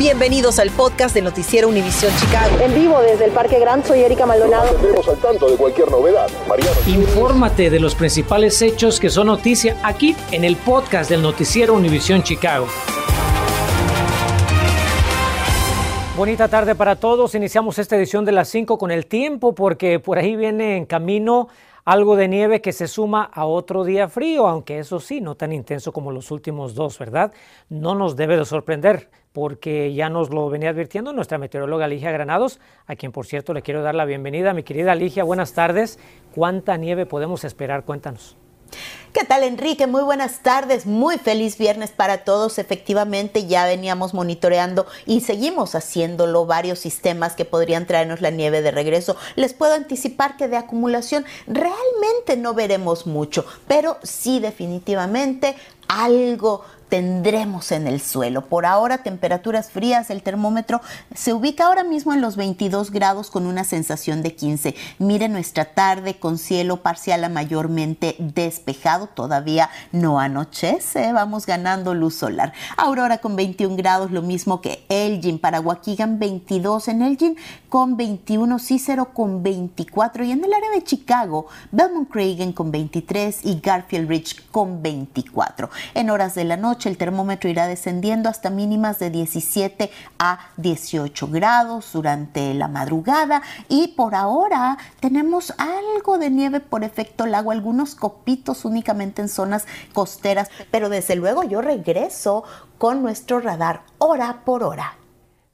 Bienvenidos al podcast de Noticiero Univisión Chicago. En vivo desde el Parque Gran, soy Erika Maldonado. Nos al tanto de cualquier novedad. Mariano. Infórmate de los principales hechos que son noticia aquí en el podcast del Noticiero Univisión Chicago. Bonita tarde para todos. Iniciamos esta edición de las 5 con el tiempo porque por ahí viene en camino algo de nieve que se suma a otro día frío, aunque eso sí, no tan intenso como los últimos dos, ¿verdad? No nos debe de sorprender porque ya nos lo venía advirtiendo nuestra meteoróloga Ligia Granados, a quien por cierto le quiero dar la bienvenida. Mi querida Ligia, buenas tardes. ¿Cuánta nieve podemos esperar? Cuéntanos. ¿Qué tal Enrique? Muy buenas tardes, muy feliz viernes para todos. Efectivamente ya veníamos monitoreando y seguimos haciéndolo varios sistemas que podrían traernos la nieve de regreso. Les puedo anticipar que de acumulación realmente no veremos mucho, pero sí definitivamente algo tendremos en el suelo. Por ahora, temperaturas frías, el termómetro se ubica ahora mismo en los 22 grados con una sensación de 15. Mire nuestra tarde con cielo parcial a mayormente despejado, todavía no anochece, vamos ganando luz solar. Aurora con 21 grados, lo mismo que Elgin, para Waukegan 22 en Elgin con 21, Cicero con 24 y en el área de Chicago, Belmont Cragen con 23 y Garfield Ridge con 24. En horas de la noche, el termómetro irá descendiendo hasta mínimas de 17 a 18 grados durante la madrugada y por ahora tenemos algo de nieve por efecto lago, algunos copitos únicamente en zonas costeras, pero desde luego yo regreso con nuestro radar hora por hora.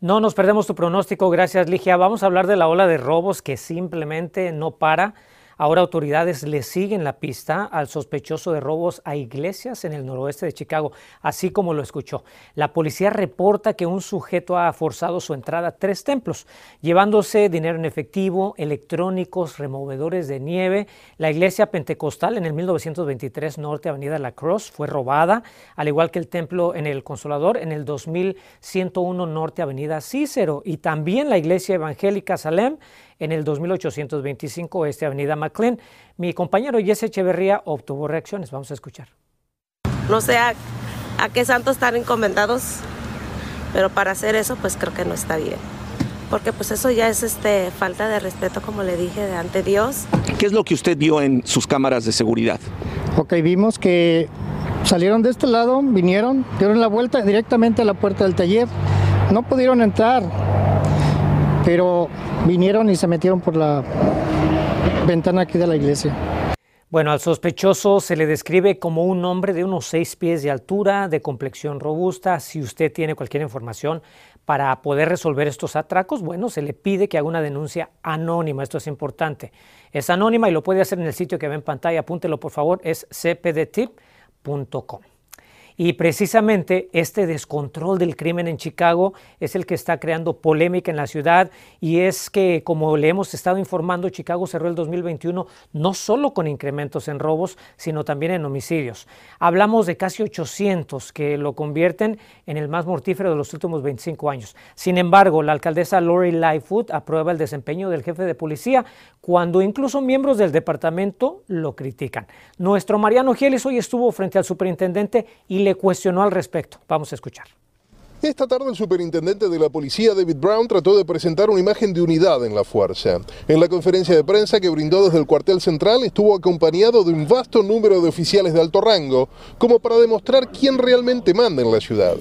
No nos perdemos tu pronóstico, gracias Ligia. Vamos a hablar de la ola de robos que simplemente no para. Ahora autoridades le siguen la pista al sospechoso de robos a iglesias en el noroeste de Chicago, así como lo escuchó. La policía reporta que un sujeto ha forzado su entrada a tres templos, llevándose dinero en efectivo, electrónicos, removedores de nieve. La iglesia pentecostal en el 1923 Norte Avenida La Cross fue robada, al igual que el templo en el Consolador en el 2101 Norte Avenida Cícero y también la iglesia evangélica Salem en el 2825 Este Avenida McLean. Mi compañero Jesse Echeverría obtuvo reacciones. Vamos a escuchar. No sé a, qué santos están encomendados, pero para hacer eso pues creo que no está bien. Porque pues eso ya es este, falta de respeto, como le dije, de ante Dios. ¿Qué es lo que usted vio en sus cámaras de seguridad? Ok, vimos que salieron de este lado, vinieron, dieron la vuelta directamente a la puerta del taller. No pudieron entrar, pero vinieron y se metieron por la ventana aquí de la iglesia. Bueno, al sospechoso se le describe como un hombre de unos seis pies de altura, de complexión robusta. Si usted tiene cualquier información para poder resolver estos atracos, bueno, se le pide que haga una denuncia anónima. Esto es importante. Es anónima y lo puede hacer en el sitio que ve en pantalla. Apúntelo, por favor, es cpdtip.com. Y precisamente este descontrol del crimen en Chicago es el que está creando polémica en la ciudad y es que, como le hemos estado informando, Chicago cerró el 2021 no solo con incrementos en robos, sino también en homicidios. Hablamos de casi 800 que lo convierten en el más mortífero de los últimos 25 años. Sin embargo, la alcaldesa Lori Lightfoot aprueba el desempeño del jefe de policía cuando incluso miembros del departamento lo critican. Nuestro Mariano Gielis hoy estuvo frente al superintendente y le cuestionó al respecto. Vamos a escuchar. Esta tarde el superintendente de la policía David Brown trató de presentar una imagen de unidad en la fuerza. En la conferencia de prensa que brindó desde el cuartel central estuvo acompañado de un vasto número de oficiales de alto rango, como para demostrar quién realmente manda en la ciudad.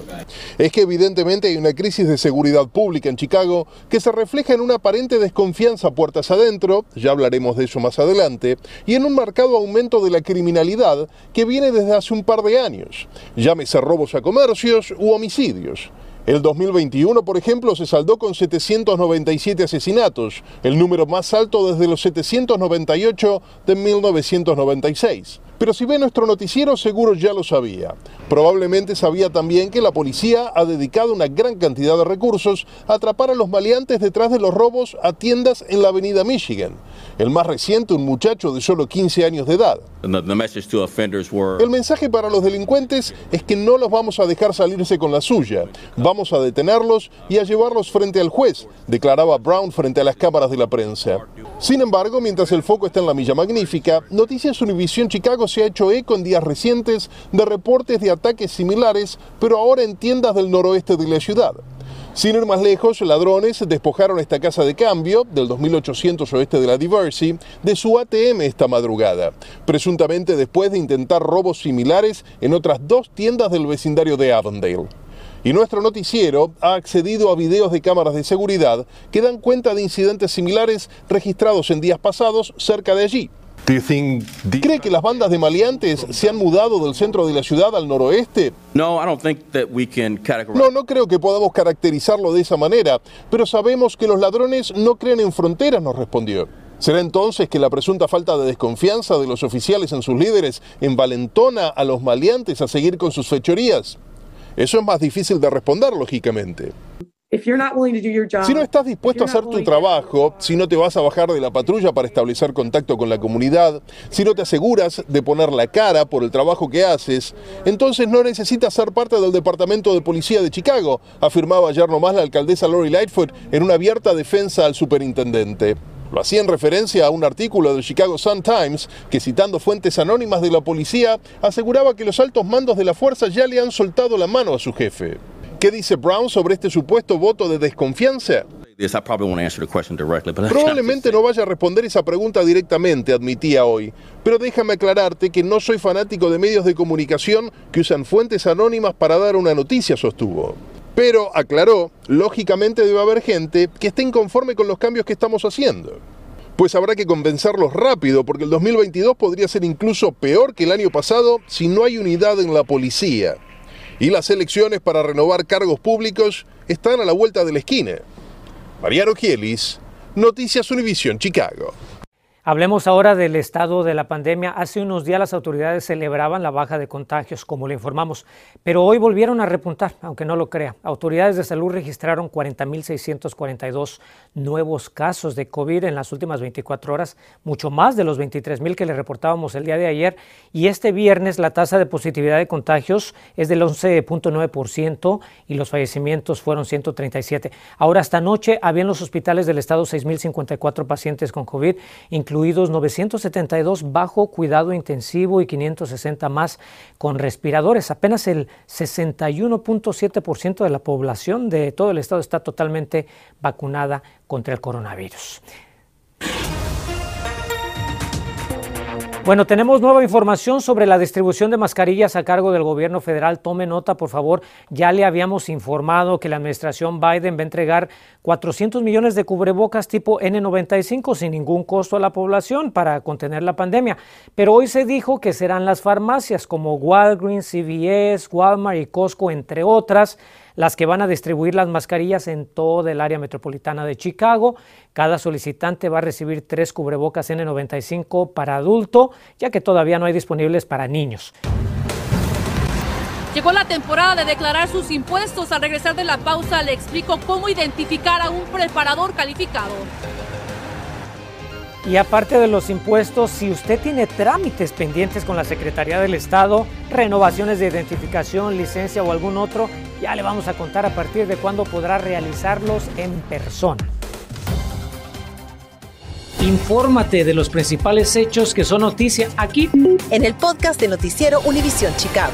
Es que evidentemente hay una crisis de seguridad pública en Chicago que se refleja en una aparente desconfianza puertas adentro, ya hablaremos de eso más adelante, y en un marcado aumento de la criminalidad que viene desde hace un par de años, llámese robos a comercios u homicidios. El 2021, por ejemplo, se saldó con 797 asesinatos, el número más alto desde los 798 de 1996. Pero si ve nuestro noticiero seguro ya lo sabía. Probablemente sabía también que la policía ha dedicado una gran cantidad de recursos a atrapar a los maleantes detrás de los robos a tiendas en la avenida Michigan. El más reciente, un muchacho de solo 15 años de edad. El mensaje para los delincuentes es que no los vamos a dejar salirse con la suya. Vamos a detenerlos y a llevarlos frente al juez, declaraba Brown frente a las cámaras de la prensa. Sin embargo, mientras el foco está en la Milla Magnífica, Noticias Univision Chicago se ha hecho eco en días recientes de reportes de ataques similares, pero ahora en tiendas del noroeste de la ciudad. Sin ir más lejos, ladrones despojaron esta casa de cambio del 2800 oeste de la Diversey de su ATM esta madrugada, presuntamente después de intentar robos similares en otras dos tiendas del vecindario de Avondale. Y nuestro noticiero ha accedido a videos de cámaras de seguridad que dan cuenta de incidentes similares registrados en días pasados cerca de allí. ¿Cree que las bandas de maleantes se han mudado del centro de la ciudad al noroeste? No, no, creo que podamos caracterizarlo de esa manera, pero sabemos que los ladrones no creen en fronteras, nos respondió. ¿Será entonces que la presunta falta de desconfianza de los oficiales en sus líderes envalentona a los maleantes a seguir con sus fechorías? Eso es más difícil de responder, lógicamente. Si no estás dispuesto a hacer tu trabajo, si no te vas a bajar de la patrulla para establecer contacto con la comunidad, si no te aseguras de poner la cara por el trabajo que haces, entonces no necesitas ser parte del Departamento de Policía de Chicago, afirmaba ayer nomás la alcaldesa Lori Lightfoot en una abierta defensa al superintendente. Lo hacía en referencia a un artículo del Chicago Sun-Times que, citando fuentes anónimas de la policía, aseguraba que los altos mandos de la fuerza ya le han soltado la mano a su jefe. ¿Qué dice Brown sobre este supuesto voto de desconfianza? Probablemente no vaya a responder esa pregunta directamente, admitía hoy, pero déjame aclararte que no soy fanático de medios de comunicación que usan fuentes anónimas para dar una noticia, sostuvo. Pero, aclaró, lógicamente debe haber gente que esté inconforme con los cambios que estamos haciendo. Pues habrá que convencerlos rápido, porque el 2022 podría ser incluso peor que el año pasado si no hay unidad en la policía y las elecciones para renovar cargos públicos están a la vuelta de la esquina. Mariano Gielis, Noticias Univisión Chicago. Hablemos ahora del estado de la pandemia. Hace unos días las autoridades celebraban la baja de contagios, como le informamos, pero hoy volvieron a repuntar, aunque no lo crea. Autoridades de salud registraron 40.642 nuevos casos de COVID en las últimas 24 horas, mucho más de los 23.000 que le reportábamos el día de ayer. Y este viernes la tasa de positividad de contagios es del 11.9% y los fallecimientos fueron 137. Ahora, esta noche había en los hospitales del estado 6.054 pacientes con COVID, incluidos 972 bajo cuidado intensivo y 560 más con respiradores. Apenas el 61.7% de la población de todo el estado está totalmente vacunada contra el coronavirus. Bueno, tenemos nueva información sobre la distribución de mascarillas a cargo del gobierno federal. Tome nota, por favor. Ya le habíamos informado que la administración Biden va a entregar 400 millones de cubrebocas tipo N95 sin ningún costo a la población para contener la pandemia. Pero hoy se dijo que serán las farmacias como Walgreens, CVS, Walmart y Costco, entre otras, las que van a distribuir las mascarillas en toda el área metropolitana de Chicago. Cada solicitante va a recibir tres cubrebocas N95 para adulto, ya que todavía no hay disponibles para niños. Llegó la temporada de declarar sus impuestos. Al regresar de la pausa le explico cómo identificar a un preparador calificado. Y aparte de los impuestos, si usted tiene trámites pendientes con la Secretaría del Estado, renovaciones de identificación, licencia o algún otro, ya le vamos a contar a partir de cuándo podrá realizarlos en persona. Infórmate de los principales hechos que son noticia aquí en el podcast de Noticiero Univisión Chicago.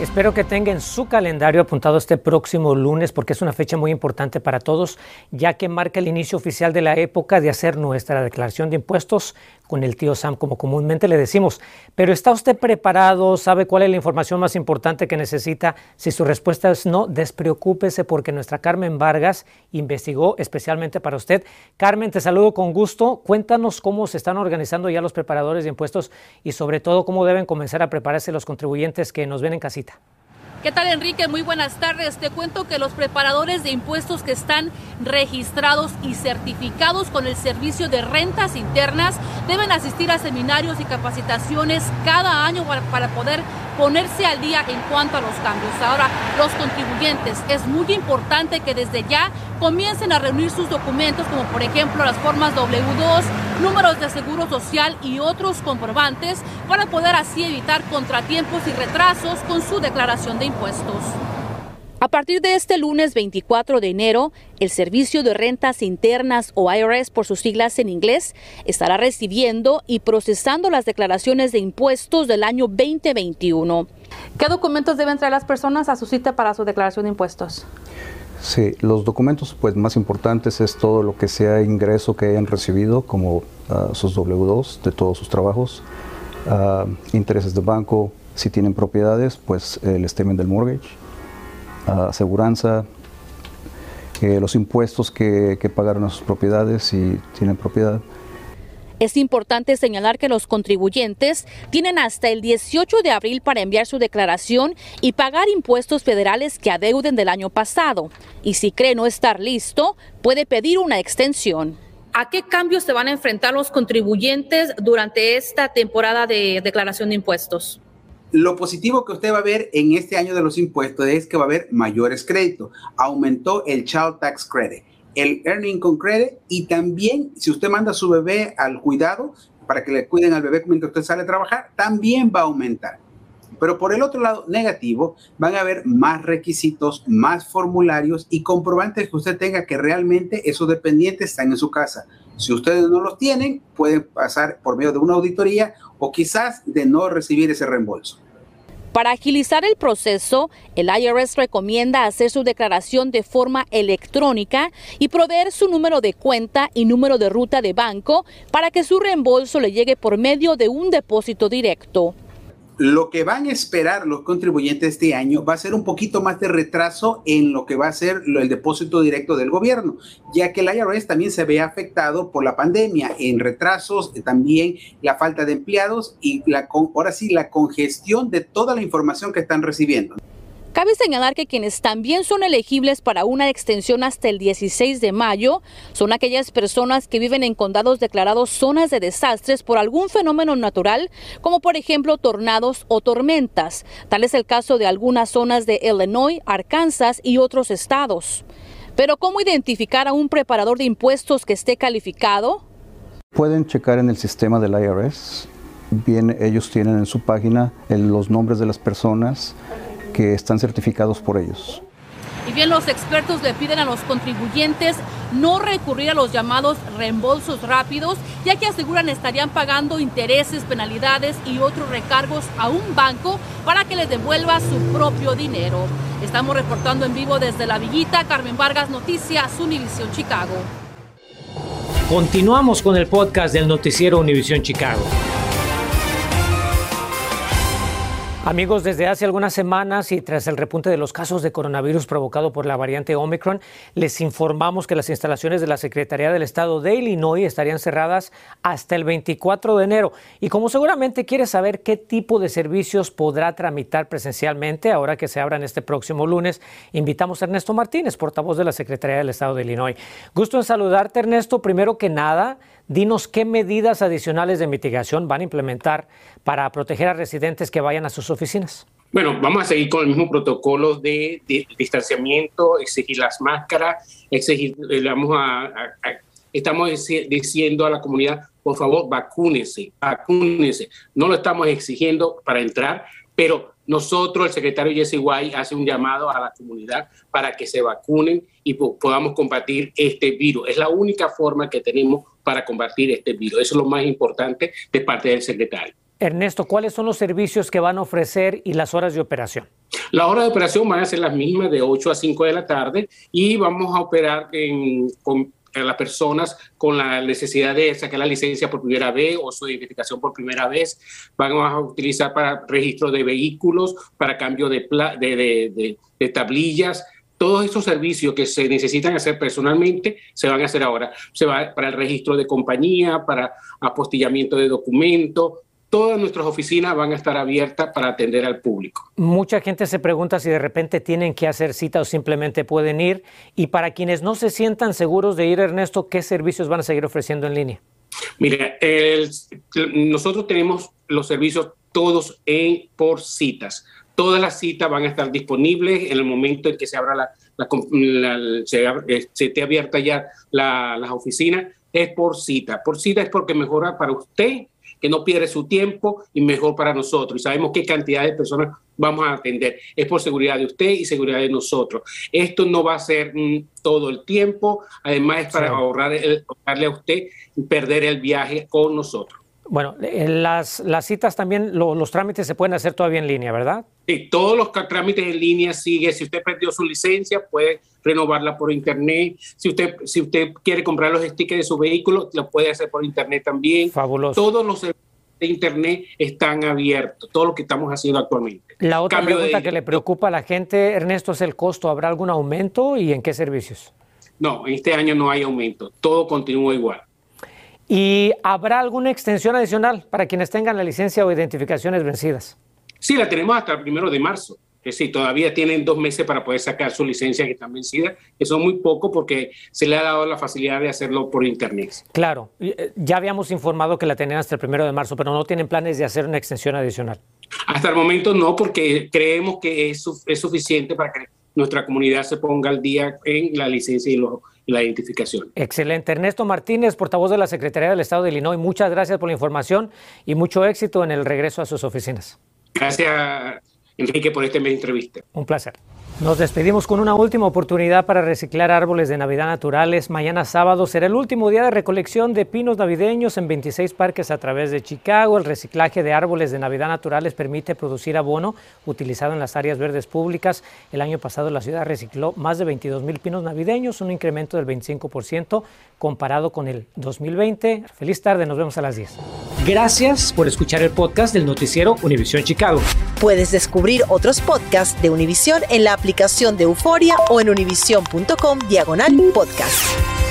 Espero que tengan su calendario apuntado este próximo lunes porque es una fecha muy importante para todos, ya que marca el inicio oficial de la época de hacer nuestra declaración de impuestos con el tío Sam, como comúnmente le decimos. Pero ¿está usted preparado? ¿Sabe cuál es la información más importante que necesita? Si su respuesta es no, despreocúpese porque nuestra Carmen Vargas investigó especialmente para usted. Carmen, te saludo con gusto. Cuéntanos cómo se están organizando ya los preparadores de impuestos y sobre todo cómo deben comenzar a prepararse los contribuyentes que nos ven en casita. ¿Qué tal Enrique? Muy buenas tardes. Te cuento que los preparadores de impuestos que están registrados y certificados con el servicio de rentas internas deben asistir a seminarios y capacitaciones cada año para poder ponerse al día en cuanto a los cambios. Ahora, los contribuyentes, es muy importante que desde ya comiencen a reunir sus documentos, como por ejemplo las formas W2, números de seguro social y otros comprobantes, para poder así evitar contratiempos y retrasos con su declaración de impuestos. A partir de este lunes 24 de enero, el Servicio de Rentas Internas o IRS por sus siglas en inglés estará recibiendo y procesando las declaraciones de impuestos del año 2021. ¿Qué documentos deben traer las personas a su cita para su declaración de impuestos? Sí, los documentos pues más importantes es todo lo que sea ingreso que hayan recibido, como ah, sus W2 de todos sus trabajos, ah, intereses de banco, si tienen propiedades, pues el statement del mortgage, aseguranza, eh, los impuestos que, que pagaron a sus propiedades si tienen propiedad. Es importante señalar que los contribuyentes tienen hasta el 18 de abril para enviar su declaración y pagar impuestos federales que adeuden del año pasado. Y si cree no estar listo, puede pedir una extensión. ¿A qué cambios se van a enfrentar los contribuyentes durante esta temporada de declaración de impuestos? Lo positivo que usted va a ver en este año de los impuestos es que va a haber mayores créditos. Aumentó el Child Tax Credit, el Earning Income Credit y también si usted manda a su bebé al cuidado para que le cuiden al bebé mientras usted sale a trabajar, también va a aumentar. Pero por el otro lado, negativo, van a haber más requisitos, más formularios y comprobantes que usted tenga que realmente esos dependientes están en su casa. Si ustedes no los tienen, pueden pasar por medio de una auditoría o quizás de no recibir ese reembolso. Para agilizar el proceso, el IRS recomienda hacer su declaración de forma electrónica y proveer su número de cuenta y número de ruta de banco para que su reembolso le llegue por medio de un depósito directo. Lo que van a esperar los contribuyentes este año va a ser un poquito más de retraso en lo que va a ser el depósito directo del gobierno, ya que el IRS también se ve afectado por la pandemia en retrasos, eh, también la falta de empleados y la, ahora sí la congestión de toda la información que están recibiendo. Cabe señalar que quienes también son elegibles para una extensión hasta el 16 de mayo son aquellas personas que viven en condados declarados zonas de desastres por algún fenómeno natural, como por ejemplo tornados o tormentas. Tal es el caso de algunas zonas de Illinois, Arkansas y otros estados. Pero ¿cómo identificar a un preparador de impuestos que esté calificado? Pueden checar en el sistema del IRS. Bien, ellos tienen en su página los nombres de las personas que están certificados por ellos. Y bien, los expertos le piden a los contribuyentes no recurrir a los llamados reembolsos rápidos, ya que aseguran estarían pagando intereses, penalidades y otros recargos a un banco para que les devuelva su propio dinero. Estamos reportando en vivo desde La Villita, Carmen Vargas, Noticias, Univisión Chicago. Continuamos con el podcast del noticiero Univisión Chicago. Amigos, desde hace algunas semanas y tras el repunte de los casos de coronavirus provocado por la variante Omicron, les informamos que las instalaciones de la Secretaría del Estado de Illinois estarían cerradas hasta el 24 de enero. Y como seguramente quiere saber qué tipo de servicios podrá tramitar presencialmente ahora que se abran este próximo lunes, invitamos a Ernesto Martínez, portavoz de la Secretaría del Estado de Illinois. Gusto en saludarte, Ernesto. Primero que nada, Dinos qué medidas adicionales de mitigación van a implementar para proteger a residentes que vayan a sus oficinas. Bueno, vamos a seguir con el mismo protocolo de, distanciamiento, exigir las máscaras, exigir, eh, vamos a, estamos diciendo a la comunidad, por favor, vacúnese, vacúnese. No lo estamos exigiendo para entrar, pero nosotros, el secretario Jesse White, hace un llamado a la comunidad para que se vacunen y podamos combatir este virus. Es la única forma que tenemos para combatir este virus. Eso es lo más importante de parte del secretario. Ernesto, ¿cuáles son los servicios que van a ofrecer y las horas de operación? Las horas de operación van a ser las mismas de 8 a 5 de la tarde y vamos a operar con las personas con la necesidad de sacar la licencia por primera vez o su identificación por primera vez. Vamos a utilizar para registro de vehículos, para cambio de, de, de, tablillas. Todos esos servicios que se necesitan hacer personalmente se van a hacer ahora. Se va para el registro de compañía, para apostillamiento de documentos, todas nuestras oficinas van a estar abiertas para atender al público. Mucha gente se pregunta si de repente tienen que hacer cita o simplemente pueden ir. Y para quienes no se sientan seguros de ir, Ernesto, ¿qué servicios van a seguir ofreciendo en línea? Mira, nosotros tenemos los servicios todos en, por citas. Todas las citas van a estar disponibles en el momento en que se abra la, se, esté abierta ya las oficinas. Es por cita. Por cita es porque mejora para usted que no pierde su tiempo y mejor para nosotros. Y sabemos qué cantidad de personas vamos a atender. Es por seguridad de usted y seguridad de nosotros. Esto no va a ser mm, todo el tiempo, además es para ahorrar ahorrarle a usted perder el viaje con nosotros. Bueno, las, las citas también, los trámites se pueden hacer todavía en línea, ¿verdad? Sí, todos los trámites en línea sigue. Si usted perdió su licencia, puede renovarla por internet. Si usted, si usted quiere comprar los stickers de su vehículo, lo puede hacer por internet también. Fabuloso. Todos los de internet están abiertos, todo lo que estamos haciendo actualmente. La otra pregunta que le preocupa a la gente, Ernesto, es el costo. ¿Habrá algún aumento y en qué servicios? No, este año no hay aumento, todo continúa igual. ¿Y habrá alguna extensión adicional para quienes tengan la licencia o identificaciones vencidas? Sí, la tenemos hasta el primero de marzo. Es decir, todavía tienen dos meses para poder sacar su licencia que están vencidas, que son muy poco porque se le ha dado la facilidad de hacerlo por internet. Claro, eh, ya habíamos informado que la tenían hasta el primero de marzo, pero no tienen planes de hacer una extensión adicional. Hasta el momento no, porque creemos que es, es suficiente para que nuestra comunidad se ponga al día en la licencia y la identificación. Excelente. Ernesto Martínez, portavoz de la Secretaría del Estado de Illinois, muchas gracias por la información y mucho éxito en el regreso a sus oficinas. Gracias, Enrique, por esta entrevista. Un placer. Nos despedimos con una última oportunidad para reciclar árboles de Navidad naturales. Mañana sábado será el último día de recolección de pinos navideños en 26 parques a través de Chicago. El reciclaje de árboles de Navidad naturales permite producir abono utilizado en las áreas verdes públicas. El año pasado la ciudad recicló más de 22 mil pinos navideños, un incremento del 25% comparado con el 2020. Feliz tarde, nos vemos a las 10. Gracias por escuchar el podcast del noticiero Univisión Chicago. Puedes descubrir otros podcasts de Univisión en la de Euforia o en univision.com diagonal podcast.